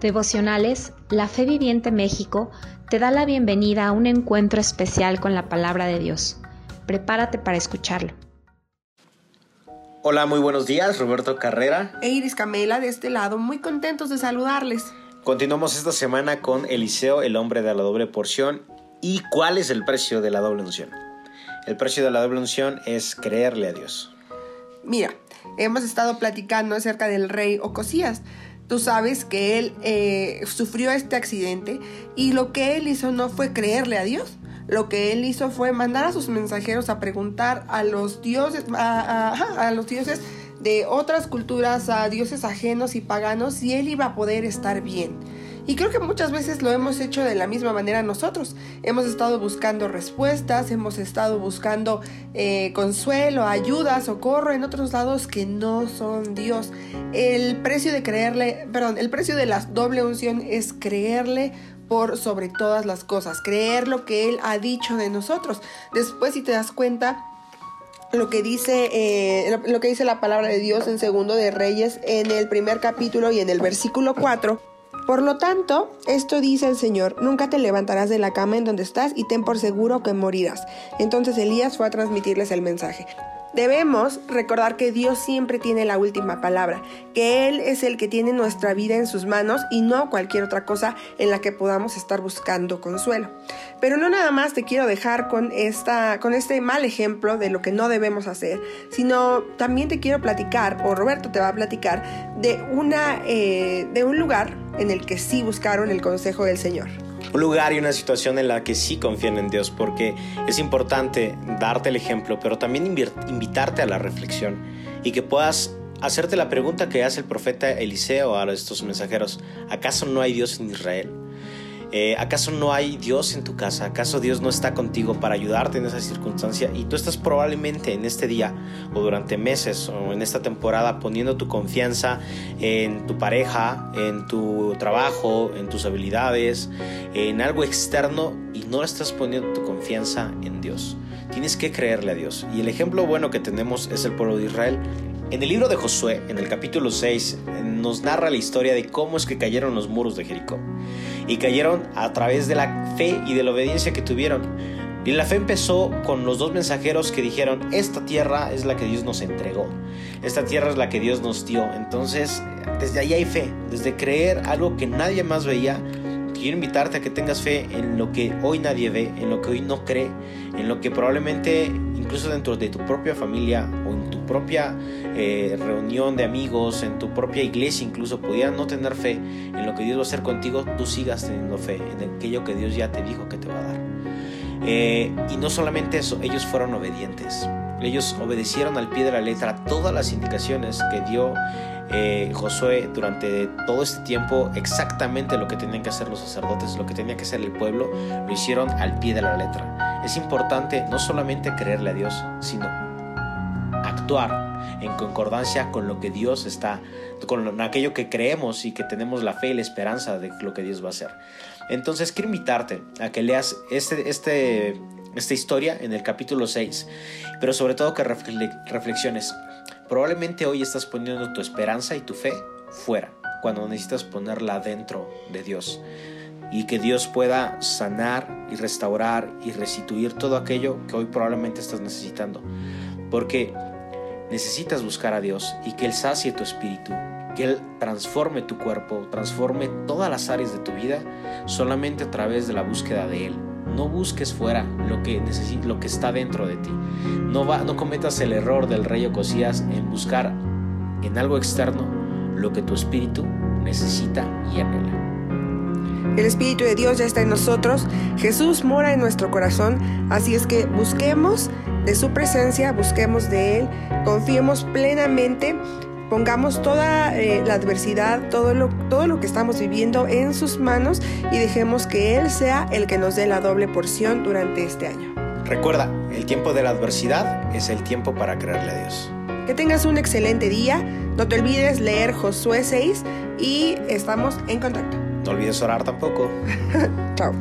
Devocionales, la Fe Viviente México te da la bienvenida a un encuentro especial con la palabra de Dios. Prepárate para escucharlo. Hola, muy buenos días, Roberto Carrera. E Iris Camela de este lado, muy contentos de saludarles. Continuamos esta semana con Eliseo, el hombre de la doble porción. ¿Y cuál es el precio de la doble unción? El precio de la doble unción es creerle a Dios. Mira, hemos estado platicando acerca del rey Ocosías. Tú sabes que él eh, sufrió este accidente y lo que él hizo no fue creerle a Dios. Lo que él hizo fue mandar a sus mensajeros a preguntar a los dioses, a los dioses de otras culturas, a dioses ajenos y paganos, si él iba a poder estar bien. Y creo que muchas veces lo hemos hecho de la misma manera nosotros. Hemos estado buscando respuestas, hemos estado buscando eh, consuelo, ayuda, socorro en otros lados que no son Dios. El precio de creerle, perdón, el precio de la doble unción es creerle por sobre todas las cosas, creer lo que Él ha dicho de nosotros. Después, si te das cuenta, lo que dice eh, lo que dice la palabra de Dios en segundo de Reyes en el primer capítulo y en el versículo 4 por lo tanto, esto dice el Señor, nunca te levantarás de la cama en donde estás y ten por seguro que morirás. Entonces Elías fue a transmitirles el mensaje. Debemos recordar que Dios siempre tiene la última palabra, que Él es el que tiene nuestra vida en sus manos y no cualquier otra cosa en la que podamos estar buscando consuelo. Pero no nada más te quiero dejar con, esta, con este mal ejemplo de lo que no debemos hacer, sino también te quiero platicar, o Roberto te va a platicar, de, una, eh, de un lugar en el que sí buscaron el consejo del Señor un lugar y una situación en la que sí confían en Dios, porque es importante darte el ejemplo, pero también invitarte a la reflexión y que puedas hacerte la pregunta que hace el profeta Eliseo a estos mensajeros, ¿acaso no hay Dios en Israel? Eh, ¿Acaso no hay Dios en tu casa? ¿Acaso Dios no está contigo para ayudarte en esa circunstancia? Y tú estás probablemente en este día o durante meses o en esta temporada poniendo tu confianza en tu pareja, en tu trabajo, en tus habilidades, en algo externo y no estás poniendo tu confianza en Dios. Tienes que creerle a Dios. Y el ejemplo bueno que tenemos es el pueblo de Israel. En el libro de Josué, en el capítulo 6, nos narra la historia de cómo es que cayeron los muros de Jericó y cayeron a través de la fe y de la obediencia que tuvieron. Y la fe empezó con los dos mensajeros que dijeron, esta tierra es la que Dios nos entregó, esta tierra es la que Dios nos dio. Entonces, desde ahí hay fe, desde creer algo que nadie más veía. Quiero invitarte a que tengas fe en lo que hoy nadie ve, en lo que hoy no cree, en lo que probablemente incluso dentro de tu propia familia o en tu propia eh, reunión de amigos, en tu propia iglesia incluso, pudieran no tener fe en lo que Dios va a hacer contigo, tú sigas teniendo fe en aquello que Dios ya te dijo que te va a dar. Eh, y no solamente eso, ellos fueron obedientes. Ellos obedecieron al pie de la letra todas las indicaciones que dio eh, Josué durante todo este tiempo exactamente lo que tenían que hacer los sacerdotes, lo que tenía que hacer el pueblo, lo hicieron al pie de la letra. Es importante no solamente creerle a Dios, sino actuar en concordancia con lo que Dios está, con aquello que creemos y que tenemos la fe y la esperanza de lo que Dios va a hacer. Entonces quiero invitarte a que leas este, este, esta historia en el capítulo 6, pero sobre todo que reflexiones. Probablemente hoy estás poniendo tu esperanza y tu fe fuera, cuando necesitas ponerla dentro de Dios y que Dios pueda sanar y restaurar y restituir todo aquello que hoy probablemente estás necesitando. Porque necesitas buscar a Dios y que Él sacie tu espíritu, que Él transforme tu cuerpo, transforme todas las áreas de tu vida solamente a través de la búsqueda de Él. No busques fuera lo que, lo que está dentro de ti. No, va, no cometas el error del rey Ocosías en buscar en algo externo lo que tu espíritu necesita y anhela. El Espíritu de Dios ya está en nosotros, Jesús mora en nuestro corazón, así es que busquemos de su presencia, busquemos de Él, confiemos plenamente, pongamos toda eh, la adversidad, todo lo, todo lo que estamos viviendo en sus manos y dejemos que Él sea el que nos dé la doble porción durante este año. Recuerda, el tiempo de la adversidad es el tiempo para creerle a Dios. Que tengas un excelente día, no te olvides leer Josué 6 y estamos en contacto. No olvides orar tampoco. Chao.